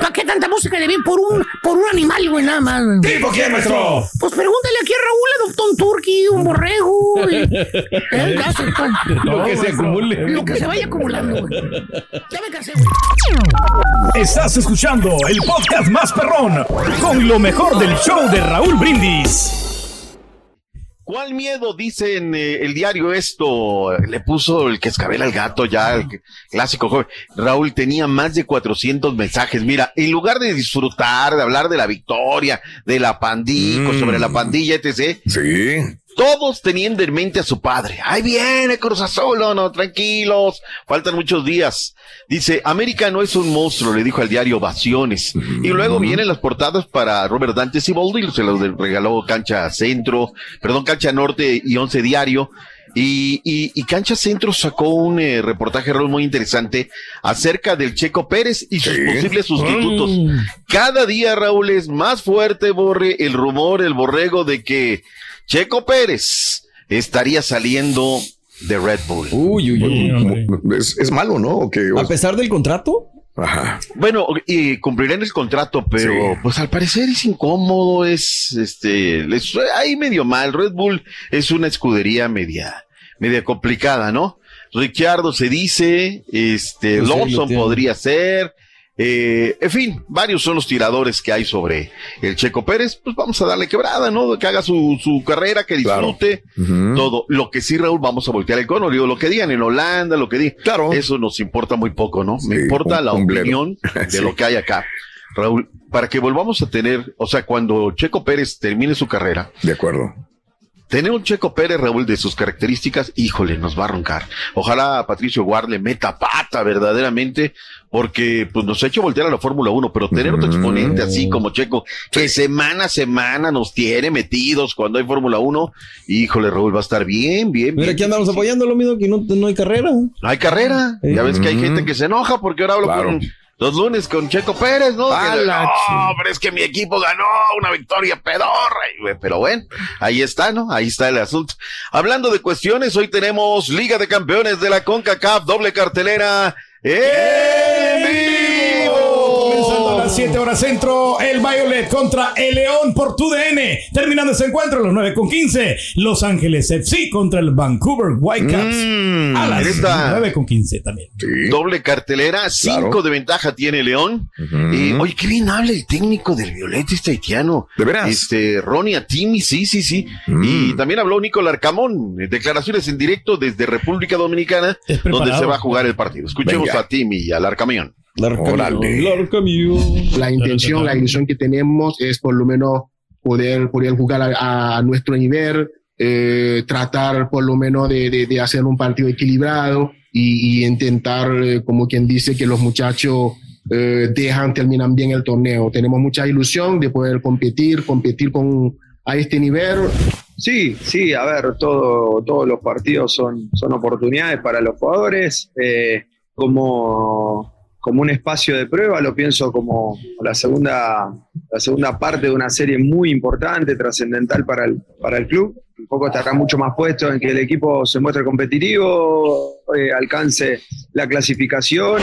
¿Para qué tanta música de bien por un, por un animal, güey, nada más? güey? ¿Tipo quién, maestro? Pues pregúntale aquí a Raúl, adoptó un turkey, un borrego. y- ¿Eh? Ya se- Lo que se acumule. Lo que se vaya acumulando, güey. Ya me cansé, güey. Estás escuchando el podcast más perrón con lo mejor del show de Raúl Brindis. ¿Cuál miedo? Dicen eh, el diario esto. Le puso el que escabela al gato ya, el clásico joven. Raúl tenía más de 400 mensajes. Mira, en lugar de disfrutar, de hablar de la victoria, de la pandico, Mm. sobre la pandilla, etc. Sí. Todos teniendo en mente a su padre. Ahí viene Cruz Azul, no, no, tranquilos, faltan muchos días. Dice, América no es un monstruo, le dijo al diario Ovaciones. Y luego vienen las portadas para Robert Dante Siboldi, se los regaló Cancha Centro, perdón, Cancha Norte y Once Diario. Y, y, y Cancha Centro sacó un eh, reportaje Raúl, muy interesante acerca del Checo Pérez y sus posibles sustitutos. Cada día, Raúl, es más fuerte, Borre, el rumor, el borrego de que Checo Pérez estaría saliendo de Red Bull. Uy, uy, uy. Es, es malo, ¿no? ¿O qué? A pesar del contrato. Ajá. Bueno, y cumplirán el contrato, pero Sí. pues al parecer es incómodo, es este, ahí medio mal. Red Bull es una escudería media, media complicada, ¿no? Ricciardo se dice, este, Pues Lawson podría ser, eh, en fin, varios son los tiradores que hay sobre el Checo Pérez, pues vamos a darle quebrada, ¿no? Que haga su, su carrera, que disfrute, todo. Lo que sí, Raúl, vamos a voltear el cono, digo, lo que digan en Holanda, lo que digan, Claro. eso nos importa muy poco, ¿no? Me importa un- la un opinión de Sí. lo que hay acá. Raúl, para que volvamos a tener, o sea, cuando Checo Pérez termine su carrera, De acuerdo. Tener un Checo Pérez, Raúl, de sus características, híjole, nos va a roncar. Ojalá Patricio Guard le meta pata verdaderamente, porque pues nos ha hecho voltear a la Fórmula 1, pero tener otro exponente así como Checo, que semana a semana nos tiene metidos cuando hay Fórmula 1, híjole, Raúl, va a estar bien, bien, Mira, bien. aquí andamos apoyando lo mismo que no, no hay carrera. No hay carrera. Ya ves que hay gente que se enoja porque ahora hablo con los lunes con Checo Pérez, ¿no? No, pero es que mi equipo ganó una victoria pedorra. Pero bueno, ahí está, ¿no? Ahí está el asunto. Hablando de cuestiones, hoy tenemos Liga de Campeones de la CONCACAF, doble cartelera. A las 7 horas centro, el Violet contra el León por TUDN. Terminando ese encuentro a las 9 con 15, Los Ángeles FC contra el Vancouver Whitecaps Mm, a las esta- 9 con 15 también. Doble cartelera, cinco de ventaja tiene León. Y, oye, qué bien habla el técnico del Violeta este haitiano. ¿De veras? Este, Ronnie Atimi, sí, sí, sí. Y también habló Nico Larcamón, eh, declaraciones en directo desde República Dominicana, donde se va a jugar el partido. Escuchemos Venga. a Atimi y a Larcamón. La intención, la ilusión que tenemos es por lo menos poder, poder jugar a, a nuestro nivel, eh, tratar por lo menos de, de- de hacer un partido equilibrado y, y intentar, eh, como quien dice, que los muchachos eh, dejan, terminan bien el torneo. Tenemos mucha ilusión de poder competir, competir con, a este nivel. Sí, sí, a ver, todo, todos los partidos son, son oportunidades para los jugadores. eh, como, como un espacio de prueba, lo pienso como la segunda, la segunda parte de una serie muy importante, trascendental para el, para el club. Un poco estará mucho más puesto en que el equipo se muestre competitivo, eh, alcance la clasificación.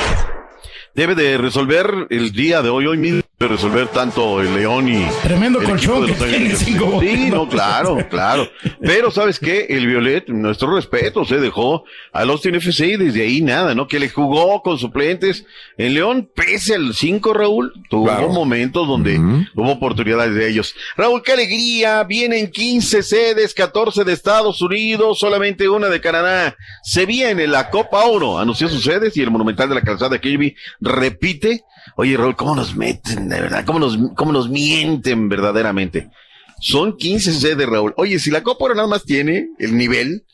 Debe de resolver el día de hoy, hoy mismo, resolver tanto el León y. Tremendo el colchón de que Los tiene cinco. Sí, no, claro, claro. Pero, ¿sabes qué? El Violet, nuestro respeto, se dejó al Austin FC y desde ahí nada, ¿no? Que le jugó con suplentes. En León, pese al 5, Raúl, tuvo momentos donde hubo oportunidades de ellos. Raúl, qué alegría. Vienen 15 sedes, 14 de Estados Unidos, solamente una de Canadá. Se viene la Copa Oro. Anunció sus sedes y el Monumental de la Calzada de Kirby repite. Oye, Raúl, ¿cómo nos meten, de verdad? ¿Cómo nos, cómo nos mienten verdaderamente? Son 15 sedes, Raúl. Oye, si la Copa nada más tiene el nivel,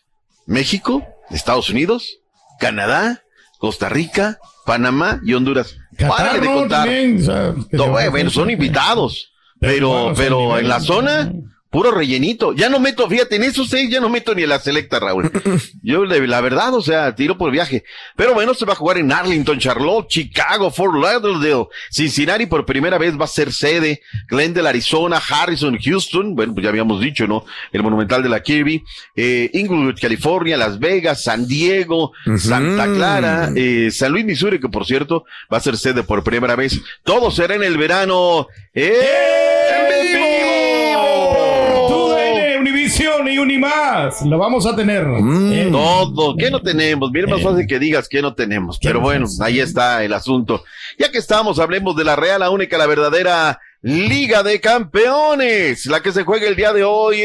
México, Estados Unidos, Canadá, Costa Rica, Panamá y Honduras. Párale de contar. También, No, bueno, son invitados. Pero, pero en la zona, puro rellenito. Ya no meto, fíjate, en esos seis ya no meto ni a la selecta, Raúl. Yo, la verdad, o sea, tiro por viaje. Pero bueno, se va a jugar en Arlington, Charlotte, Chicago, Fort Lauderdale, Cincinnati por primera vez va a ser sede, Glendale, Arizona, Harrison, Houston, bueno, pues ya habíamos dicho, ¿no? El Monumental de la Kirby, eh, Inglewood, California, Las Vegas, San Diego, Santa Clara, eh, San Luis, Missouri, que por cierto va a ser sede por primera vez. Todo será en el verano. ¡En vivo! TUDN, Univision y Unimás. Lo vamos a tener. Eh, Todo, ¿qué no tenemos? Bien más fácil que digas que no tenemos. Pero bueno, ahí está el asunto. Ya que estamos, hablemos de la Real, la única, la verdadera Liga de Campeones, la que se juega el día de hoy.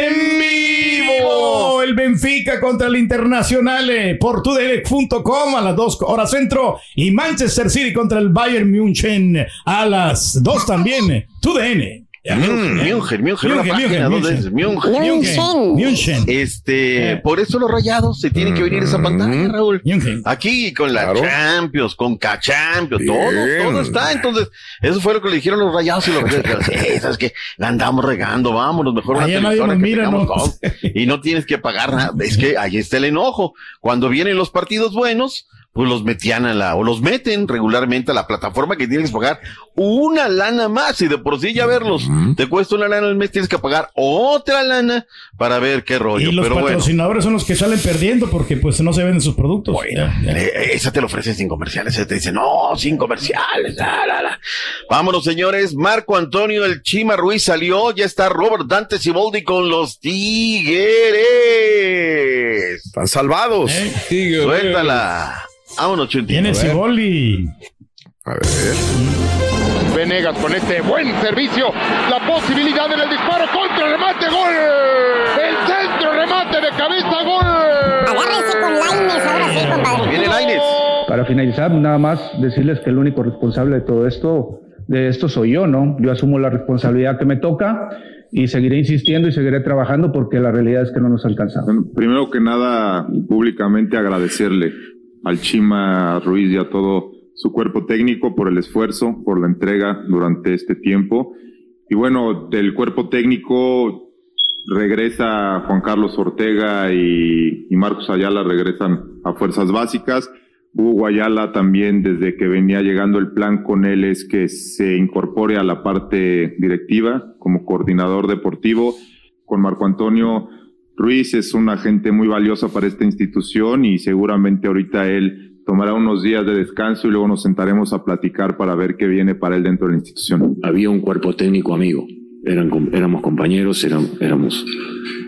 En vivo, el Benfica contra el Internacional eh, por tudn.com a las 2 horas centro y Manchester City contra el Bayern München a las 2 también. eh, TUDN. Mm, München, München. München. Este, por eso los rayados se tienen que venir a esa pantalla, Raúl. Aquí con la Champions, con K-Champions, todo, todo está. Entonces, eso fue lo que le dijeron los rayados y los rayados. sabes que la andamos regando, vámonos, mejor una televisora. Y no tienes que pagar nada. Es que ahí está el enojo. Cuando vienen los partidos buenos, pues los metían a la, o los meten regularmente a la plataforma que tienes que pagar una lana más. Y de por sí ya verlos te cuesta una lana al mes, tienes que pagar otra lana para ver qué rollo. Y los Pero bueno. patrocinadores son los que salen perdiendo porque pues no se venden sus productos. Ya, ya. Eh, Esa te lo ofrecen sin comerciales. Esa te dicen, no, sin comerciales. la, la, la". Vámonos, señores. Marco Antonio, el Chima Ruiz salió. Ya está Robert Dante Siboldi con los Tigres. Están salvados. Suéltala. Vámonos, Chuntito. Viene A ver. Siboldi. A ver. Venegas con este buen servicio, la posibilidad en el disparo contra el remate, gol. El centro remate de cabeza, gol. Agárrese con Laines, ahora sí, compadre. Viene Laines. Para finalizar, nada más decirles que el único responsable de todo esto, de esto soy yo, ¿no? Yo asumo la responsabilidad que me toca y seguiré insistiendo y seguiré trabajando porque la realidad es que no nos alcanzamos. Primero que nada, públicamente agradecerle al Chima Ruiz y a todo su cuerpo técnico por el esfuerzo, por la entrega durante este tiempo. Y bueno, del cuerpo técnico regresa Juan Carlos Ortega y, Marcos Ayala regresan a fuerzas básicas. Hugo Ayala también, desde que venía llegando el plan con él, es que se incorpore a la parte directiva como coordinador deportivo. Con Marco Antonio Ruiz es una gente muy valiosa para esta institución y seguramente ahorita él tomará unos días de descanso y luego nos sentaremos a platicar para ver qué viene para él dentro de la institución. Había un cuerpo técnico amigo, Eran, éramos compañeros, éramos, éramos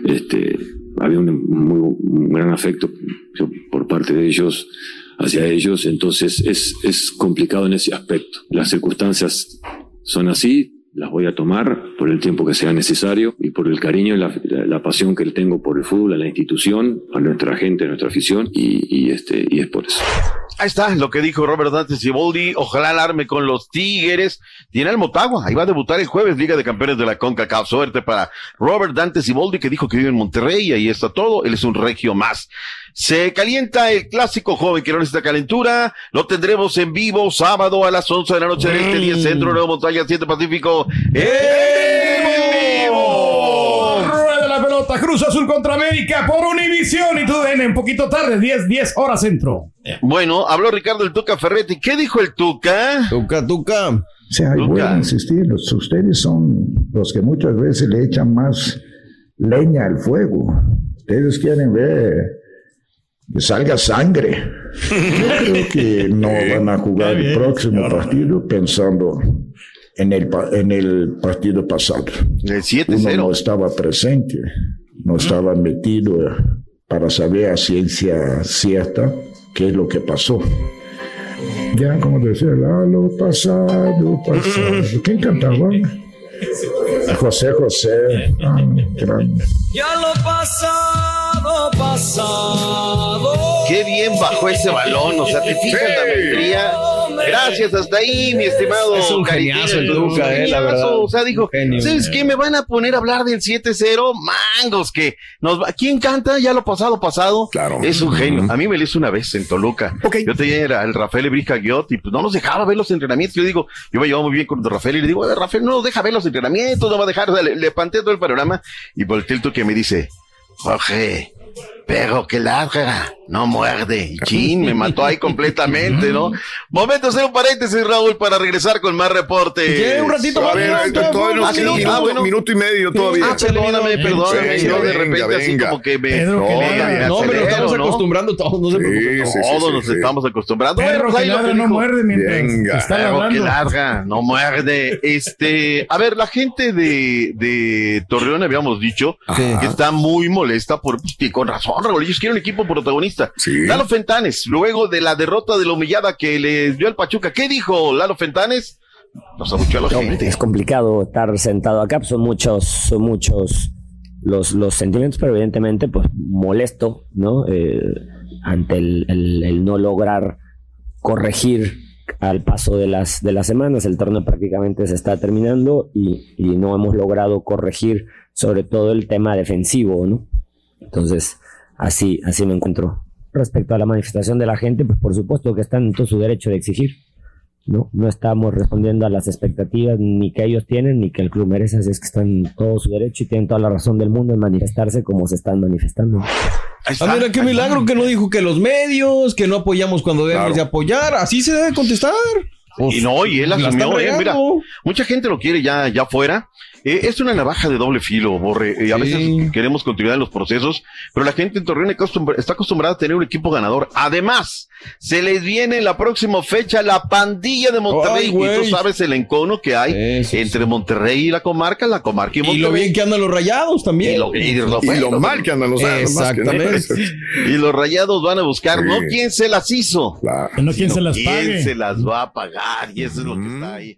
este, había un, muy, un gran afecto por parte de ellos hacia ellos, entonces es, es complicado en ese aspecto. Las circunstancias son así, las voy a tomar por el tiempo que sea necesario y por el cariño y la, la- pasión que tengo por el fútbol, a la institución, a nuestra gente, a nuestra afición y este, y es por eso. Ahí está lo que dijo Robert Dante Siboldi. Ojalá alarme con los Tigres. Tiene el Motagua. Ahí va a debutar el jueves, Liga de Campeones de la CONCACAF. Suerte para Robert Dante Siboldi, que dijo que vive en Monterrey y ahí está todo. Él es un regio más. Se calienta el clásico joven que no necesita calentura. Lo tendremos en vivo sábado a las 11 de la noche del este, 10 centro, Nuevo Montaña, 7 Pacífico. ¡En Cruz Azul contra América por Univisión y tú en un poquito tarde, 10, 10 horas centro. Bueno, habló Ricardo el Tuca Ferretti. ¿Qué dijo el Tuca? Tuca, Tuca. Sí, ahí voy a insistir, los- ustedes son los que muchas veces le echan más leña al fuego. Ustedes quieren ver que salga sangre. Yo creo que no van a jugar el próximo partido pensando en el, pa- en el partido pasado. El 7-0. Uno no estaba presente, no estaba metido para saber a ciencia cierta qué es lo que pasó. Ya, como decía, "Ah, lo pasado, pasado. ¿Quién cantaba? José José. Ah, Ya lo pasado, pasado. Qué bien bajó ese balón, o sea, te fijas la maestría. Gracias, hasta ahí, mi estimado. Es un geniazo el Tuca, eh, la verdad. O sea, dijo, Genio. ¿sabes qué? Me van a poner a hablar del 7-0, mangos, que nos va... ¿Quién canta? Ya lo pasado, pasado. Claro. Es un genio. A mí me lo hizo una vez en Toluca. Yo tenía era el Rafael Ebrija Guiot y pues no nos dejaba ver los entrenamientos. Yo digo, yo me llevaba muy bien con Rafael y le digo, "Oye, Rafael, no nos deja ver los entrenamientos, no va a dejar, o sea, le, le planteé todo el panorama y volteé el que me dice, Jorge, pero que ladra, no muerde. Chin, me mató ahí completamente, ¿no? Momento de hacer un paréntesis, Raúl, para regresar con más reportes. ¿Qué? Un ratito más. Minuto, y medio todavía. Ah, perdóname, perdóname. Yo de venga, repente así venga. como que me... Pedro, no, me No, pero estamos ¿no? acostumbrando todos, no se preocupen. Sí, sí, Todos sí, nos estamos acostumbrando. Perro Bueno, pues que no muerde mientras Venga. está Perro que larga, no muerde. Este, a ver, la gente de, de Torreón habíamos dicho que está muy molesta por, pues, con razón, Raúl, ellos quieren un equipo protagonista. Lalo Fentanes, luego de la derrota de la humillada que les dio al Pachuca, ¿qué dijo Lalo Fentanes? Nos abuchó a la gente. Es complicado estar sentado acá, pues, son muchos, son muchos los, los sentimientos, pero evidentemente, pues molesto, ¿no? Eh, ante el, el- el no lograr corregir al paso de las, de las semanas. El torneo prácticamente se está terminando y, y no hemos logrado corregir sobre todo el tema defensivo, ¿no? Entonces, así, así me encuentro. Respecto a la manifestación de la gente, pues por supuesto que están en todo su derecho de exigir. ¿no? No estamos respondiendo a las expectativas ni que ellos tienen ni que el club merece, así es que están en todo su derecho y tienen toda la razón del mundo en manifestarse como se están manifestando. Ah, mira, qué milagro que no dijo que los medios, que no apoyamos cuando debemos de apoyar. Así se debe contestar. Pues, y no, y él la están asumió, eh, mira, mucha gente lo quiere ya, ya fuera. Eh, es una navaja de doble filo, Borre. Eh, a veces queremos continuidad en los procesos, pero la gente en Torreón está acostumbra- está acostumbrada a tener un equipo ganador. Además, se les viene en la próxima fecha la pandilla de Monterrey. Ay, y tú sabes el encono que hay entre Monterrey y la comarca, la comarca y Y Monterrey. lo bien que andan los rayados también. Y lo, y lo- Y lo mal que andan los nada. Exactamente. Y los rayados van a buscar, ¿no? ¿Quién se las hizo? No, ¿quién se las ¿Quién pague? se las va a pagar? Y eso es lo que está ahí.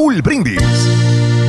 Raúl Brindis.